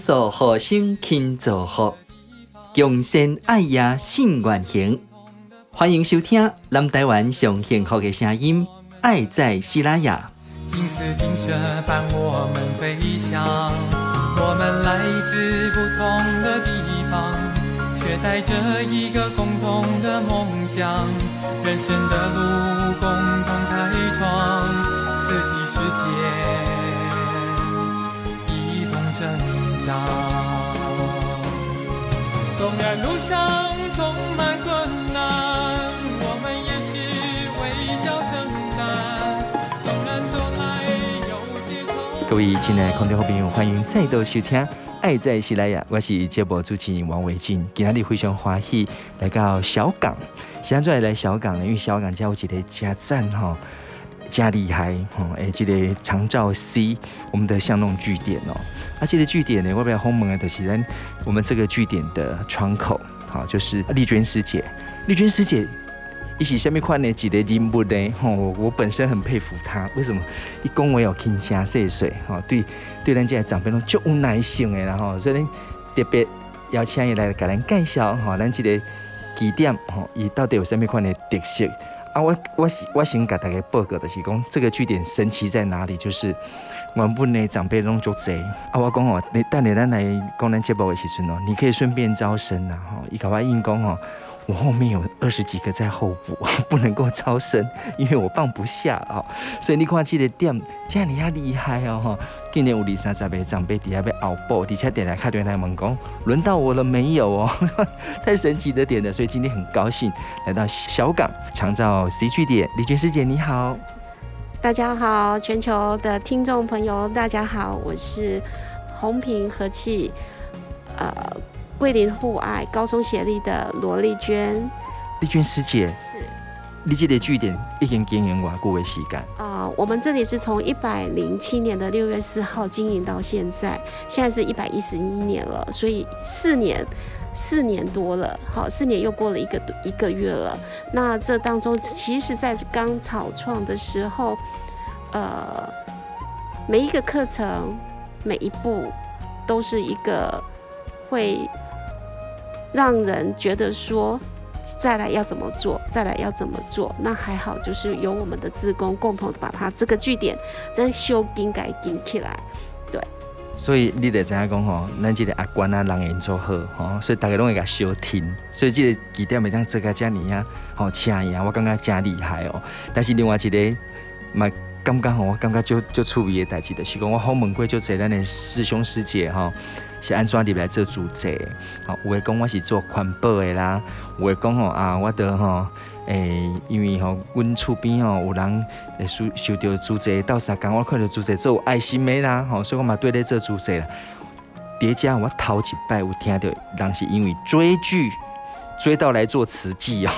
数好心勤做福，共善爱呀信愿行。欢迎收听南台湾上幸福的声音，爱在西拉雅。金丝金色伴我们飞翔，我们来自不同的地方，却带着一个共同的梦想，人生的路共同开创，四季世界一同成长。纵然路上充满困难，我们也是微笑承担。纵然走来有些痛，各位亲爱的空中好朋友，欢迎再度收听。爱在西拉雅，我是节目主持人王维静。今天非常欢喜来到小港，现在来小港呢，因为小港有一个加赞哈，加厉害哈，哎，这个长照 C，我们的巷弄据点哦。啊，这个据点呢，我比较欢迎的就是咱我们这个据点的窗口，好，就是丽娟师姐，丽娟师姐。一起下面看呢几个人物呢？吼，我本身很佩服他。为什么？一讲话有轻声细碎，吼，对对，咱这些长辈拢足有耐心的，然后所以特别邀请伊来给咱介绍，吼，咱这个据点，吼，伊到底有啥物款的特色？我我我先给大家报告的是讲，这个据点神奇在哪里？就是原本的长辈拢足济。啊，我讲哦，你等下咱来讲咱节目的时阵哦，你可以顺便招生呐，吼，伊甲我应讲哦。我后面有二十几个在候补，不能够招生，因为我放不下哦。所以你看这个店，这样你要厉害哦哈！今年有二三十个长辈底下被熬爆，底下点来看对他们讲，轮到我了没有哦？太神奇的点了，所以今天很高兴来到小港长照 C 据点。李娟师姐你好，大家好，全球的听众朋友大家好，我是红屏和气，呃。桂林互爱高中协力的罗丽娟，丽娟师姐是，你这个据点已经经营多久的时间？啊、我们这里是从一百零七年的六月四号经营到现在，现在是一百一十一年了，所以四年，四年多了，好，四年又过了一个一个月了。那这当中，其实在刚草创的时候，呃，每一个课程，每一步，都是一个会。让人觉得说，再来要怎么做，再来要怎么做？那还好，就是由我们的职工共同把它这个据点再修更改更起来。对，所以你得知影讲吼，咱这个阿关啊，人缘做好吼，所以大家拢会甲收听。所以这个据点每当做个这样啊，吼，请伊啊，我感觉真厉害哦。但是另外一个，嘛，刚刚吼，我感觉就就趣味的代志就是讲，我好问过就这咱的师兄师姐哈。是安怎入来做主持？好，有的讲我是做环保的啦，有的讲吼啊，我得吼诶，因为吼阮厝边吼有人诶受受到主持到时间，我看到主持做爱心的啦，吼，所以我嘛对咧做主持啦。叠加我头一摆有听到，人是因为追剧。追到来做慈济哦，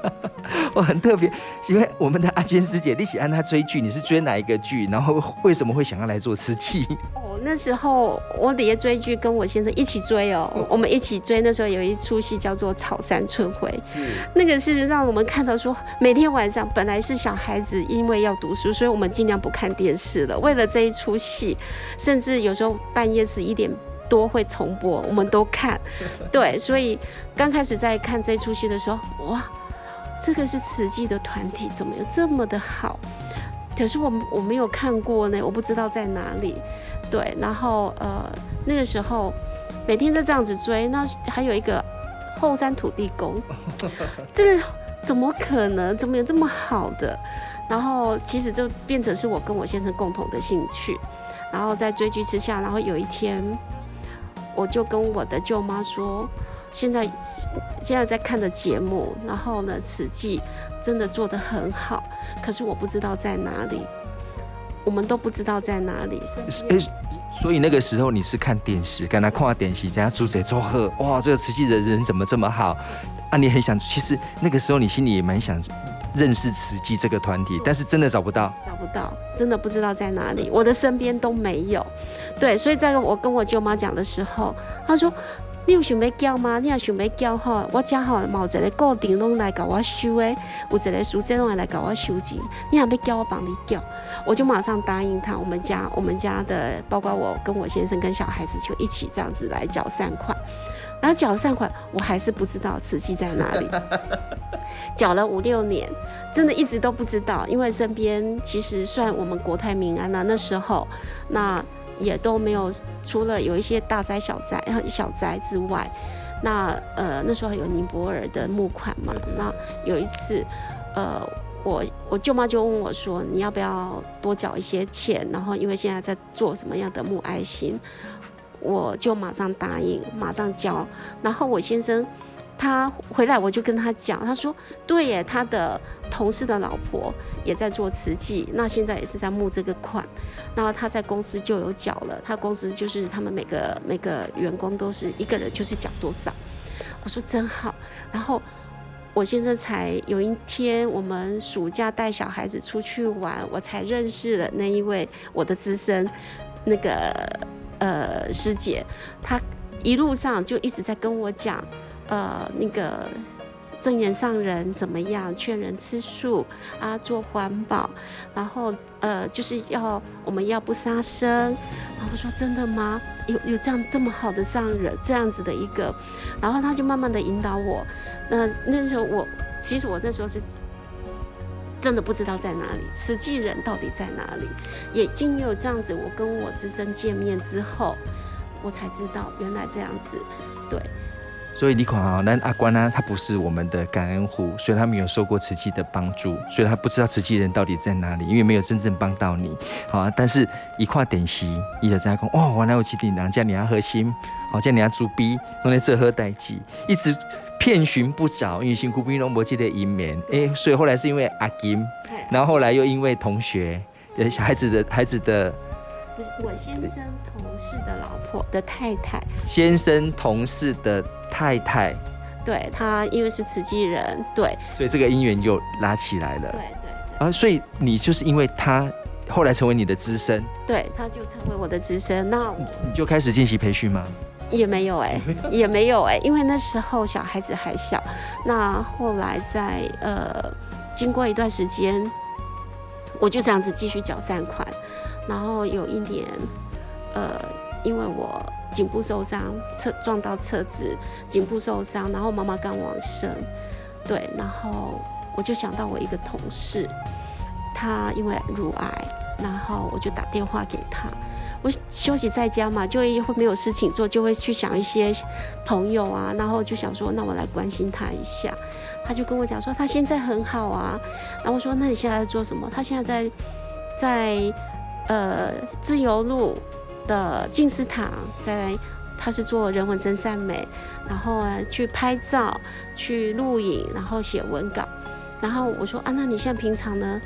我很特别，因为我们的阿娟师姐，你喜欢她追剧，你是追哪一个剧？然后为什么会想要来做慈济？哦，那时候我底下追剧，跟我先生一起追哦，我们一起追。那时候有一出戏叫做《草山春晖》，那个是让我们看到说，每天晚上本来是小孩子，因为要读书，所以我们尽量不看电视了。为了这一出戏，甚至有时候半夜十一点。多会重播，我们都看，对，所以刚开始在看这出戏的时候，哇，这个是慈济的团体，怎么有这么的好？可是我我没有看过呢，我不知道在哪里。对，然后呃那个时候每天都这样子追，那还有一个后山土地公，这个怎么可能？怎么有这么好的？然后其实就变成是我跟我先生共同的兴趣，然后在追剧之下，然后有一天。我就跟我的舅妈说，现在现在在看的节目，然后呢，慈济真的做得很好，可是我不知道在哪里，我们都不知道在哪里。欸，所以那个时候你是看电视，跟他看电视，人家主持做贺，哇，这个慈济的人怎么这么好啊？你很想，其实那个时候你心里也蛮想认识慈济这个团体，但是真的找不到，找不到，真的不知道在哪里，我的身边都没有。对，所以在我跟我舅妈讲的时候，她说：“你有想要叫吗？你也想要叫吼，我家吼冇一个固定拢来搞我收诶，有一个书记拢来搞我收钱。你还没叫我帮你叫，我就马上答应他。我们家我们家的，包括我跟我先生跟小孩子就一起这样子来缴善款。然后缴善款，我还是不知道慈济在哪里。缴了五六年，真的一直都不知道，因为身边其实算我们国泰民安了，那时候那。也都没有，除了有一些大灾小灾、小灾之外，那呃那时候有尼泊尔的募款嘛，那有一次，呃我我舅妈就问我说，你要不要多缴一些钱？然后因为现在在做什么样的募爱心，我就马上答应，马上交。然后我先生。他回来，我就跟他讲，他说：“对耶，他的同事的老婆也在做慈济，那现在也是在募这个款，然后他在公司就有缴了，他公司就是他们每个每个员工都是一个人就是缴多少。”我说真好。然后我先生才有一天，我们暑假带小孩子出去玩，我才认识了那一位我的资深那个呃师姐，她一路上就一直在跟我讲。呃，那个证严上人怎么样？劝人吃素啊，做环保，然后呃，就是要我们要不杀生。然后我说真的吗？有有这样这么好的上人，这样子的一个，然后他就慢慢的引导我。那那时候我其实我那时候是真的不知道在哪里，慈济人到底在哪里？也经有这样子，我跟我资深见面之后，我才知道原来这样子，对。所以你看啊，那阿关呢，他不是我们的感恩户，所以他没有受过慈济的帮助，所以他不知道慈济人到底在哪里，因为没有真正帮到你，好啊。但是一块点心，一直在讲，哦，原来有几顶人叫你要核心，好叫你要猪逼，弄来这喝代志，一直遍寻不着，因为辛苦兵龙伯记的一面，哎，所以后来是因为阿金，然后后来又因为同学，呃，小孩子的孩子的。不是我先生同事的老婆的太太，先生同事的太太，对，他因为是慈济人，对，所以这个姻缘又拉起来了，对对，对。啊，所以你就是因为他后来成为你的资深，对，他就成为我的资深，那你就开始进行培训吗？也没有哎、欸，也没有哎、欸，因为那时候小孩子还小，那后来在呃经过一段时间，我就这样子继续缴善款。然后有一年，呃，因为我颈部受伤，车撞到车子，颈部受伤，然后妈妈刚往生，对，然后我就想到我一个同事，他因为乳癌，然后我就打电话给他，我休息在家嘛，就会会没有事情做，就会去想一些朋友啊，然后就想说，那我来关心他一下，他就跟我讲说他现在很好啊，然后我说那你现在在做什么？他现在在在。呃，自由路的静思堂，在他是做人文真善美，然后啊去拍照、去录影，然后写文稿。然后我说啊，那你现在平常呢？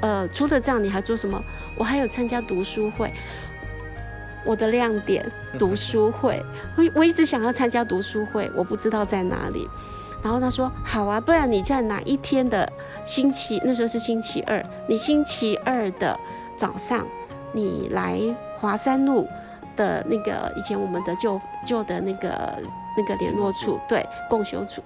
呃，除了这样，你还做什么？我还有参加读书会。我的亮点，读书会。我我一直想要参加读书会，我不知道在哪里。然后他说好啊，不然你在哪一天的星期？那时候是星期二，你星期二的。早上，你来华山路的那个以前我们的旧旧的那个那个联络处，对，共修处。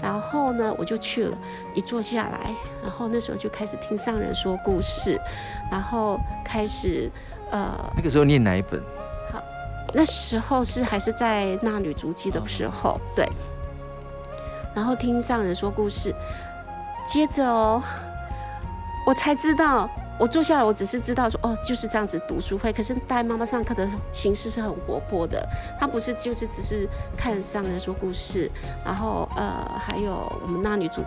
然后呢，我就去了，一坐下来，然后那时候就开始听上人说故事，然后开始呃，那个时候念哪一本？好，那时候是还是在《那女足迹》的时候，对。然后听上人说故事，接着哦，我才知道。我坐下来，我只是知道说，哦，就是这样子读书会。可是带妈妈上课的形式是很活泼的，她不是就是只是看上人说故事，然后呃，还有我们那女主。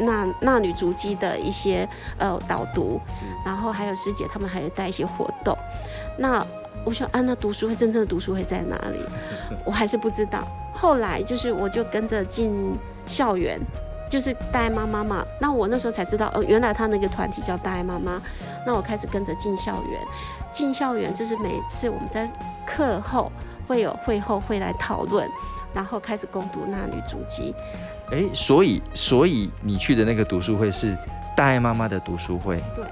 那那女足迹的一些呃导读，然后还有师姐他们还有带一些活动。那我说啊，那读书会真正的读书会在哪里？我还是不知道。后来就是我就跟着进校园。就是大爱妈妈嘛，那我那时候才知道，哦，原来他那个团体叫大爱妈妈。那我开始跟着进校园，进校园就是每次我们在课后会有会后会来讨论，然后开始攻读那女足迹。哎，所以所以你去的那个读书会是大爱妈妈的读书会？对。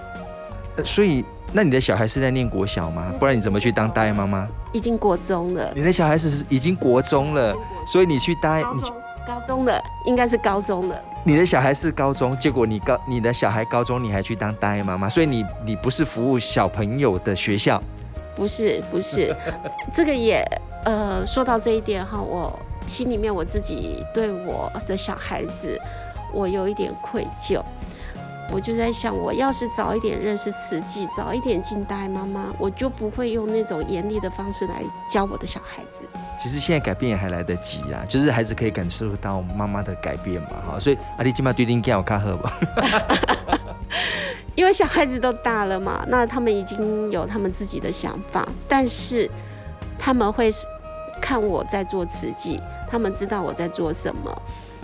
所以，那你的小孩是在念国小吗？不然你怎么去当大爱妈妈？已经国中了。你的小孩是已经国中了，所以你去大爱，你高中的应该是高中的。你的小孩是高中，结果你高你的小孩高中你还去当大爱妈妈，所以你你不是服务小朋友的学校？不是不是，这个也呃说到这一点哈，我心里面我自己对我的小孩子，我有一点愧疚。我就在想，我要是早一点认识慈济，早一点进大爱妈妈，我就不会用那种严厉的方式来教我的小孩子。其实现在改变也还来得及啦，就是孩子可以感受到妈妈的改变嘛，哈。所以阿弟今晚对丁健我看好吧？因为小孩子都大了嘛，那他们已经有他们自己的想法，但是他们会看我在做慈济，他们知道我在做什么。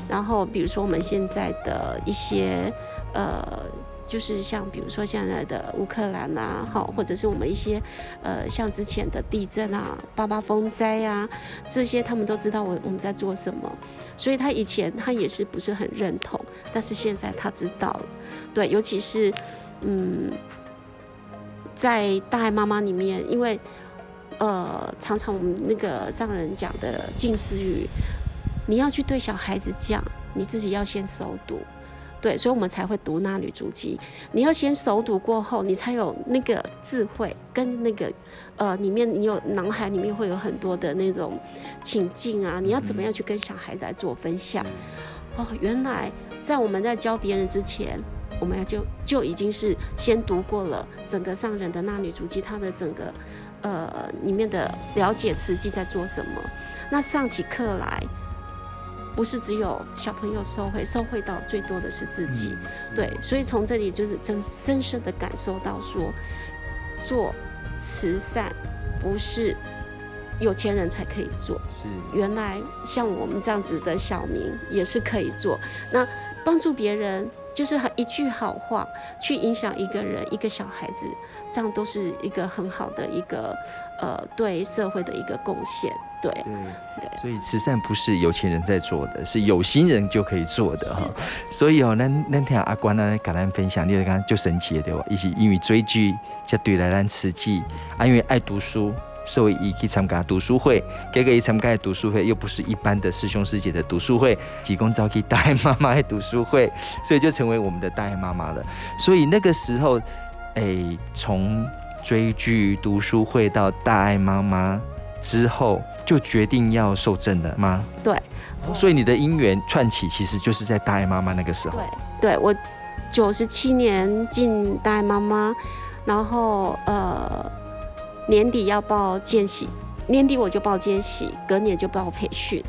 然后比如说我们现在的一些。呃，就是像比如说现在的乌克兰啊，好，或者是我们一些呃，像之前的地震啊、八八风灾啊，这些他们都知道我我们在做什么，所以他以前他也是不是很认同，但是现在他知道了，对，尤其是嗯，在大爱妈妈里面，因为呃，常常我们那个上人讲的近思语，你要去对小孩子讲，你自己要先熟读。对，所以我们才会读那女足迹。你要先熟读过后，你才有那个智慧跟那个，呃，里面你有脑海里面会有很多的那种情境啊。你要怎么样去跟小孩来做分享？哦，原来在我们在教别人之前，我们就就已经是先读过了整个上人的那女足迹，她的整个呃里面的了解实际在做什么。那上起课来。不是只有小朋友受惠，受惠到最多的是自己，嗯、对，所以从这里就是真深深的感受到说，做慈善不是有钱人才可以做，是。原来像我们这样子的小民也是可以做。那帮助别人就是一句好话，去影响一个人、一个小孩子，这样都是一个很好的一个呃对社会的一个贡献。对，嗯，对，所以慈善不是有钱人在做的，是有心人就可以做的哈。所以哦，那那天阿关呢，跟咱分享，你刚刚就神奇了对吧？一起因为追剧，才对来咱慈济啊，因为爱读书，所以伊去参加读书会，结果伊参加读书会又不是一般的师兄师姐的读书会，提供召集大爱妈妈的读书会，所以就成为我们的大爱妈妈了。所以那个时候，哎、从追剧读书会到大爱妈妈之后。就决定要受证了吗？对，所以你的姻缘串起，其实就是在大爱妈妈那个时候。对，对我九十七年进大爱妈妈，然后呃年底要报见习，年底我就报见习，隔年就报培训。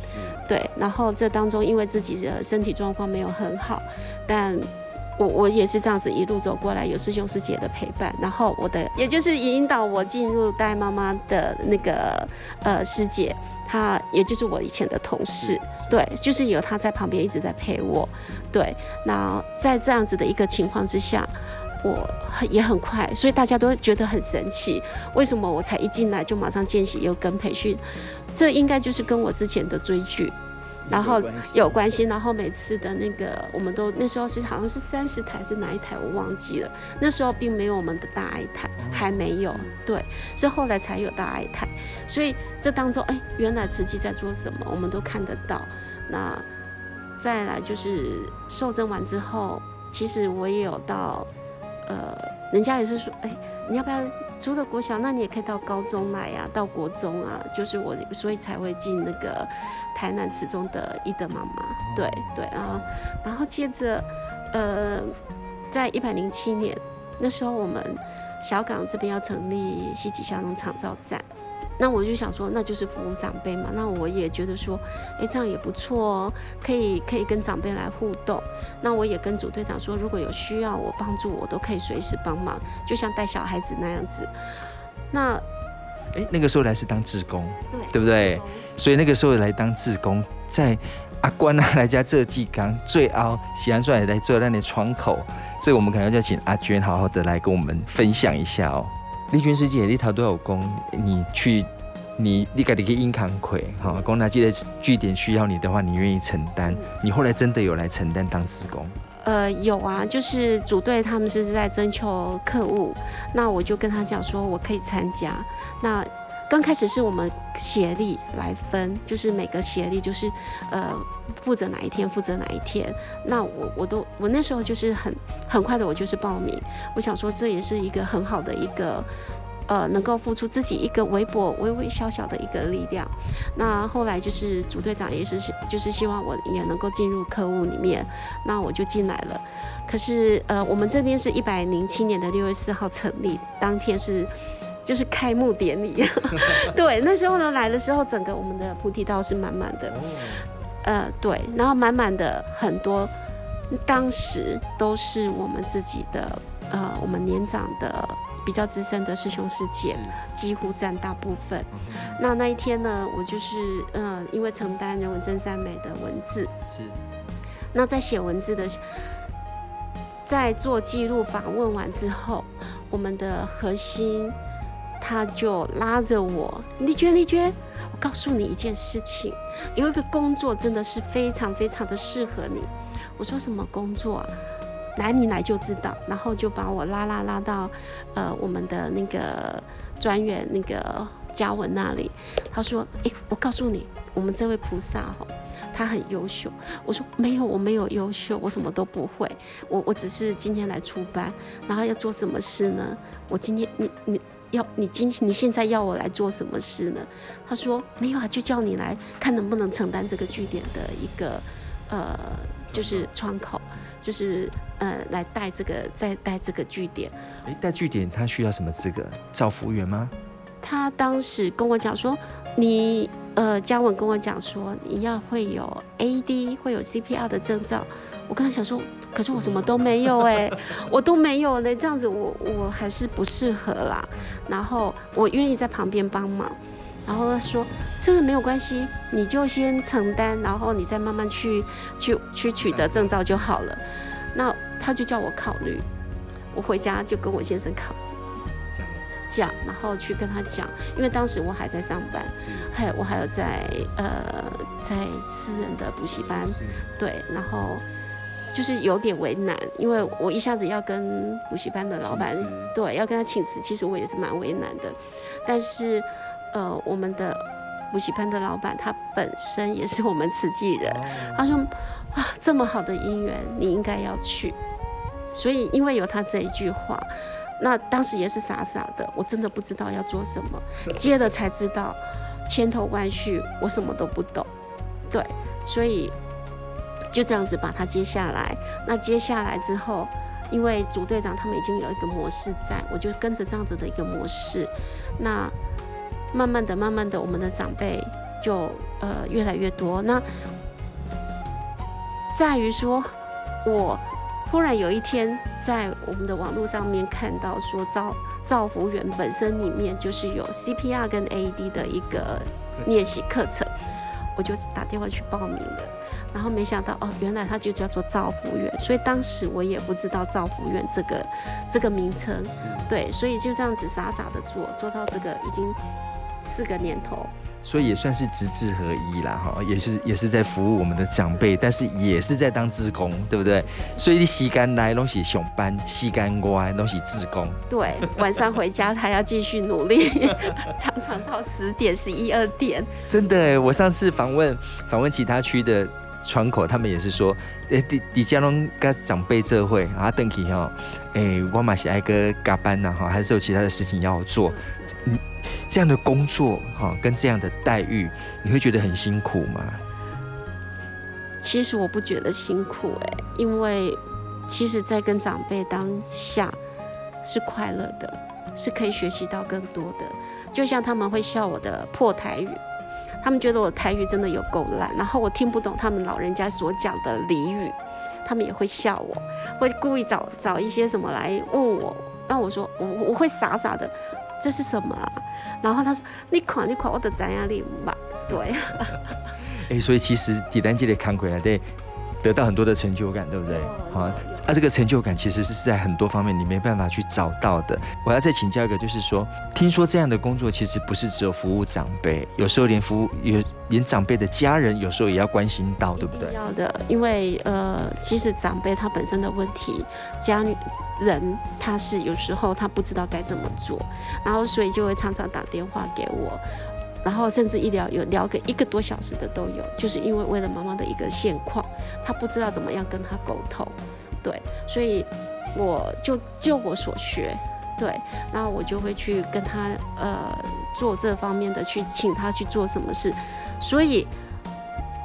对，然后这当中因为自己的身体状况没有很好，但。我我也是这样子一路走过来，有师兄师姐的陪伴，然后我的也就是引导我进入大爱妈妈的那个呃师姐，她也就是我以前的同事，对，就是有她在旁边一直在陪我，对，那在这样子的一个情况之下，我很也很快，所以大家都觉得很神奇，为什么我才一进来就马上见习又跟培训，这应该就是跟我之前的追剧。然后有关系，然后每次的那个，我们都那时候是好像是三十台是哪一台我忘记了，那时候并没有我们的大爱台，还没有，对，是后来才有大爱台，所以这当中，哎，原来慈济在做什么，我们都看得到。那再来就是受证完之后，其实我也有到，呃，人家也是说，哎，你要不要？除了国小，那你也可以到高中来呀、啊，到国中啊，就是我，所以才会进那个台南词中的伊德妈妈，对对，然后然后接着，呃，在一百零七年那时候，我们小港这边要成立西吉小农厂造站。那我就想说，那就是服务长辈嘛。那我也觉得说，哎、欸，这样也不错哦，可以可以跟长辈来互动。那我也跟组队长说，如果有需要我帮助，我都可以随时帮忙，就像带小孩子那样子。那，哎、欸，那个时候来是当志工，对，对不对？所以那个时候来当志工，在阿关啊来家这季刚最凹喜安出来来做那里窗口，这个我们可能要请阿娟好好的来跟我们分享一下哦。丽君师姐，你头都有功，你去你你给你个硬扛魁，哈，公他记得据点需要你的话，你愿意承担？你后来真的有来承担当职工？呃，有啊，就是组队他们是在征求客户，那我就跟他讲说，我可以参加。那刚开始是我们协力来分，就是每个协力就是呃负责哪一天负责哪一天。那我我都我那时候就是很很快的，我就是报名。我想说这也是一个很好的一个。呃，能够付出自己一个微薄、微微小小的一个力量。那后来就是组队长也是，就是希望我也能够进入客户里面，那我就进来了。可是呃，我们这边是一百零七年的六月四号成立，当天是就是开幕典礼。对，那时候呢来的时候，整个我们的菩提道是满满的。呃，对，然后满满的很多，当时都是我们自己的呃，我们年长的。比较资深的师兄师姐几乎占大部分。那那一天呢，我就是嗯、呃，因为承担人文真善美的文字，是。那在写文字的，在做记录访问完之后，我们的核心他就拉着我，丽娟丽娟，我告诉你一件事情，有一个工作真的是非常非常的适合你。我说什么工作啊？来，你来就知道，然后就把我拉拉拉到，呃，我们的那个专员那个嘉文那里。他说：“诶，我告诉你，我们这位菩萨哈，他很优秀。”我说：“没有，我没有优秀，我什么都不会。我我只是今天来出班，然后要做什么事呢？我今天你你要你今你现在要我来做什么事呢？”他说：“没有啊，就叫你来看能不能承担这个据点的一个呃，就是窗口。”就是呃，来带这个，再带这个据点。哎，带据点他需要什么资格？招服务员吗？他当时跟我讲说，你呃，嘉文跟我讲说，你要会有 AED，会有 CPR 的证照。我刚才想说，可是我什么都没有哎，我都没有嘞，这样子我我还是不适合啦。然后我愿意在旁边帮忙。然后他说：“这个没有关系，你就先承担，然后你再慢慢去去去取得证照就好了。”那他就叫我考虑，我回家就跟我先生考虑，讲，然后去跟他讲，因为当时我还在上班，还有我还有在呃在私人的补习班，对，然后就是有点为难，因为我一下子要跟补习班的老板对要跟他请辞，其实我也是蛮为难的，但是。呃，我们的补习班的老板，他本身也是我们慈济人。他说：“啊，这么好的姻缘，你应该要去。”所以，因为有他这一句话，那当时也是傻傻的，我真的不知道要做什么。接了才知道，千头万绪，我什么都不懂。对，所以就这样子把它接下来。那接下来之后，因为组队长他们已经有一个模式在，我就跟着这样子的一个模式。那慢慢的，慢慢的，我们的长辈就呃越来越多。那在于说，我忽然有一天在我们的网络上面看到说，造造福员本身里面就是有 CPR 跟 AED 的一个练习课程，我就打电话去报名了。然后没想到哦，原来他就叫做造福员，所以当时我也不知道造福员这个这个名称，对，所以就这样子傻傻的做，做到这个已经。四个年头，所以也算是职志合一啦，哈，也是也是在服务我们的长辈，但是也是在当志工，对不对？所以你时间来东西熊班，吸干乖东西志工。对，晚上回家他要继续努力，常常到十点、十一二点。真的哎，我上次访问访问其他区的窗口，他们也是说，哎，底底下拢跟长辈这会啊，邓启哈，哎，我嘛是爱个加班呐，哈，还是有其他的事情要做，嗯。这样的工作哈，跟这样的待遇，你会觉得很辛苦吗？其实我不觉得辛苦哎，因为其实，在跟长辈当下是快乐的，是可以学习到更多的。就像他们会笑我的破台语，他们觉得我台语真的有够烂，然后我听不懂他们老人家所讲的俚语，他们也会笑我，会故意找找一些什么来问我，那我说我我会傻傻的，这是什么啊？然后他说：“你看，你看，我的怎样你嘛？对。”哎，所以其实第三季的看回来对，得到很多的成就感，对不对？好，啊，这个成就感其实是在很多方面你没办法去找到的。我要再请教一个，就是说，听说这样的工作其实不是只有服务长辈，有时候连服务有连长辈的家人，有时候也要关心到，对不对？要的，因为呃，其实长辈他本身的问题，家人他是有时候他不知道该怎么做，然后所以就会常常打电话给我。然后甚至一聊有聊个一个多小时的都有，就是因为为了妈妈的一个现况，他不知道怎么样跟他沟通，对，所以我就就我所学，对，然后我就会去跟他呃做这方面的，去请他去做什么事，所以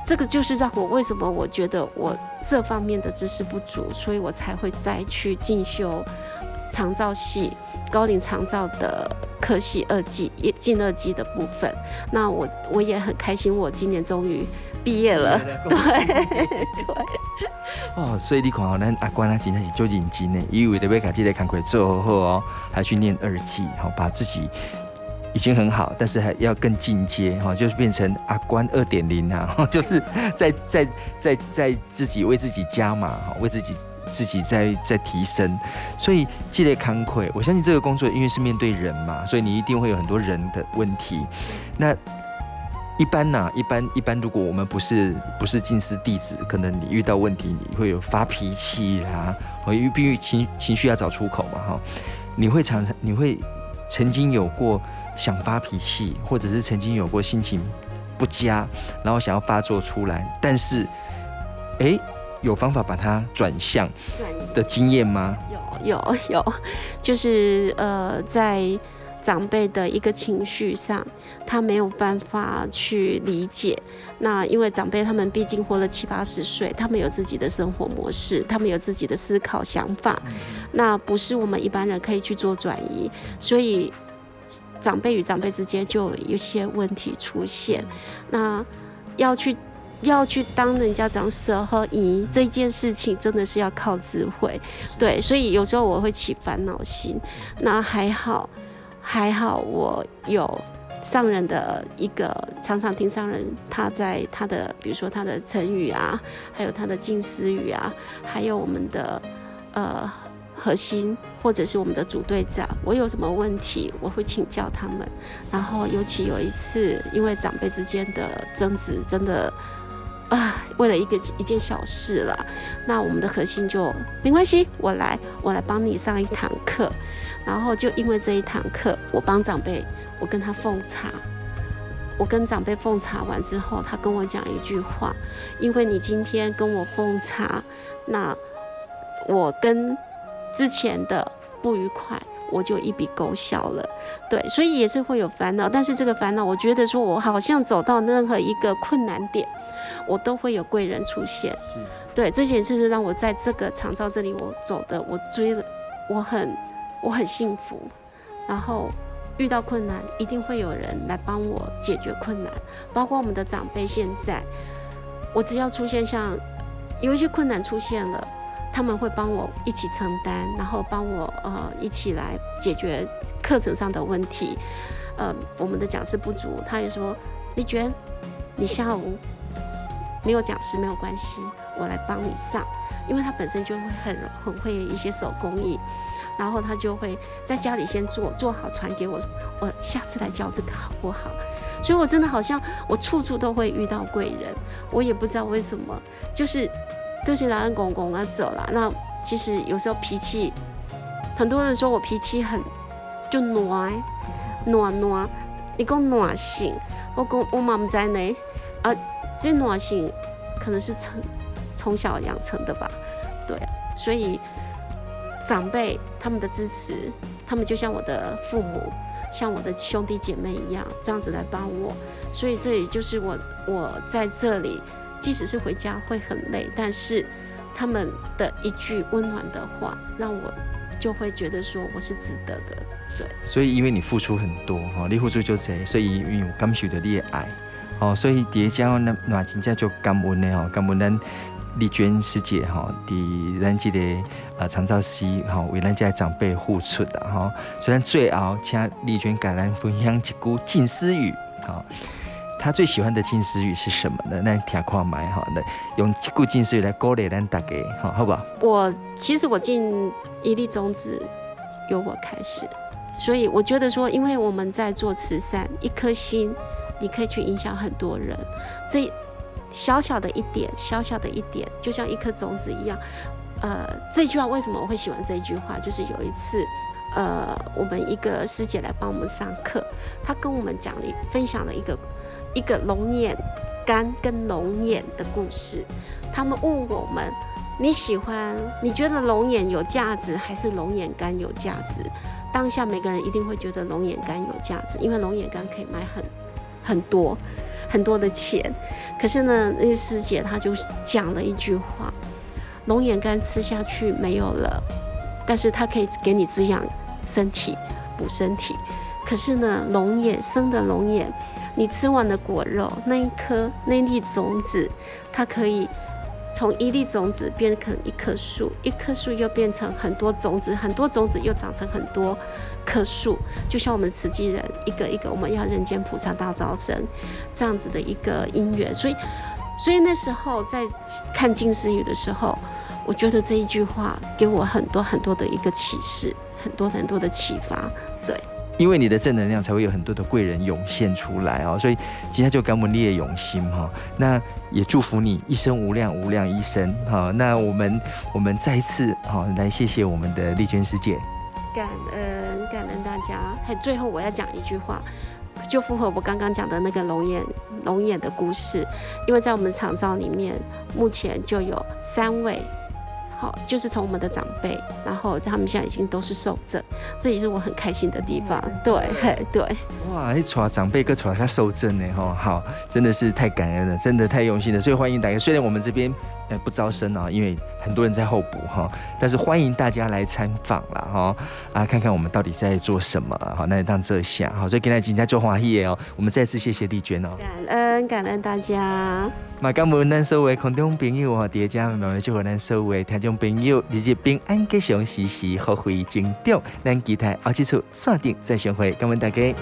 这个就是让我为什么我觉得我这方面的知识不足，所以我才会再去进修长照系。高龄长照的科系二技也进二技的部分，那我我也很开心，我今年终于毕业了。对 对。哦，所以你看哦，咱阿关啊真的是做认真的，以为得要把这个工作做好好哦，还去念二技，好把自己已经很好，但是还要更进阶哈，就是变成阿关二点零啊，就是在在在在自己为自己加码哈，为自己。自己在在提升，所以积累慷慨。我相信这个工作，因为是面对人嘛，所以你一定会有很多人的问题。那一般呢、啊？一般一般，如果我们不是不是近师弟子，可能你遇到问题，你会有发脾气啦，因为必须情情绪要找出口嘛，哈。你会常常你会曾经有过想发脾气，或者是曾经有过心情不佳，然后想要发作出来，但是，哎、欸。有方法把它转向的经验吗？有有有，就是呃，在长辈的一个情绪上，他没有办法去理解。那因为长辈他们毕竟活了七八十岁，他们有自己的生活模式，他们有自己的思考想法，那不是我们一般人可以去做转移。所以长辈与长辈之间就有一些问题出现，那要去。要去当人家长舍和姨这件事情，真的是要靠智慧，对，所以有时候我会起烦恼心。那还好，还好我有上人的一个，常常听上人他在他的，比如说他的成语啊，还有他的近思语啊，还有我们的呃核心或者是我们的组队长，我有什么问题我会请教他们。然后尤其有一次，因为长辈之间的争执，真的。啊，为了一个一件小事了，那我们的核心就没关系，我来，我来帮你上一堂课，然后就因为这一堂课，我帮长辈，我跟他奉茶，我跟长辈奉茶完之后，他跟我讲一句话，因为你今天跟我奉茶，那我跟之前的不愉快，我就一笔勾销了，对，所以也是会有烦恼，但是这个烦恼，我觉得说我好像走到任何一个困难点。我都会有贵人出现，是。对，这件事是让我在这个长照这里我走的，我追了，我很我很幸福，然后遇到困难一定会有人来帮我解决困难，包括我们的长辈现在，我只要出现像有一些困难出现了，他们会帮我一起承担，然后帮我呃一起来解决课程上的问题，呃，我们的讲师不足，他也说丽娟，你下午。没有讲师没有关系，我来帮你上，因为他本身就会很很会一些手工艺，然后他就会在家里先做做好传给我，我下次来教这个好不好？所以我真的好像我处处都会遇到贵人，我也不知道为什么，就是都是老人公公啊走了。那其实有时候脾气，很多人说我脾气很就暖暖暖，你讲暖性，我讲我妈妈在呢啊。这暖性可能是从从小养成的吧，对，所以长辈他们的支持，他们就像我的父母，像我的兄弟姐妹一样，这样子来帮我，所以这也就是我我在这里，即使是回家会很累，但是他们的一句温暖的话，让我就会觉得说我是值得的，对。所以因为你付出很多哈，你付出就这，所以因为我感受到你的爱。哦，所以叠加那那真正就感恩的吼，感恩咱丽娟师姐哈，伫咱这个呃长照师哈为咱家长辈付出的哈。虽然最后请丽娟给咱分享一句静思语，好，他最喜欢的金丝玉是什么呢？那听看麦哈，那用这句静思语来鼓励咱大家，好，好不好？我其实我进一粒种子由我开始，所以我觉得说，因为我们在做慈善，一颗心你可以去影响很多人，这小小的一点，小小的一点，就像一颗种子一样。呃，这句话为什么我会喜欢这句话？就是有一次。呃，我们一个师姐来帮我们上课，她跟我们讲了分享了一个一个龙眼干跟龙眼的故事。他们问我们，你喜欢你觉得龙眼有价值还是龙眼干有价值？当下每个人一定会觉得龙眼干有价值，因为龙眼干可以卖很很多很多的钱。可是呢，那师姐她就讲了一句话：龙眼干吃下去没有了。但是它可以给你滋养身体，补身体。可是呢，龙眼生的龙眼，你吃完的果肉，那一颗那粒种子，它可以从一粒种子变成一棵树，一棵树又变成很多种子，很多种子又长成很多棵树。就像我们慈济人一个一个，我们要人间菩萨大招生这样子的一个因缘。所以，所以那时候在看静思语的时候。我觉得这一句话给我很多很多的一个启示，很多很多的启发。对，因为你的正能量，才会有很多的贵人涌现出来哦。所以今天就感恩你的用心哈。那也祝福你一生无量无量一生哈。那我们我们再一次好来谢谢我们的丽娟师姐，感恩感恩大家。还最后我要讲一句话，就符合我刚刚讲的那个龙眼龙眼的故事，因为在我们长照里面，目前就有三位。好，就是从我们的长辈，然后他们现在已经都是受证，这也是我很开心的地方。对，嘿，对。哇，一传长辈，各传他受证呢，哈，好，真的是太感恩了，真的太用心了，所以欢迎大家。虽然我们这边。不招生啊，因为很多人在候补哈，但是欢迎大家来参访了哈啊，看看我们到底在做什么好，那当这下好，所以今天今天做华裔哦，我们再次谢谢丽娟哦，感恩感恩大家。嘛，感恩咱所有空中朋友哈，叠加慢慢祝福咱所有听众朋友日日平安吉祥，时时发挥成长，咱期待后几处锁定再相会，感恩大家。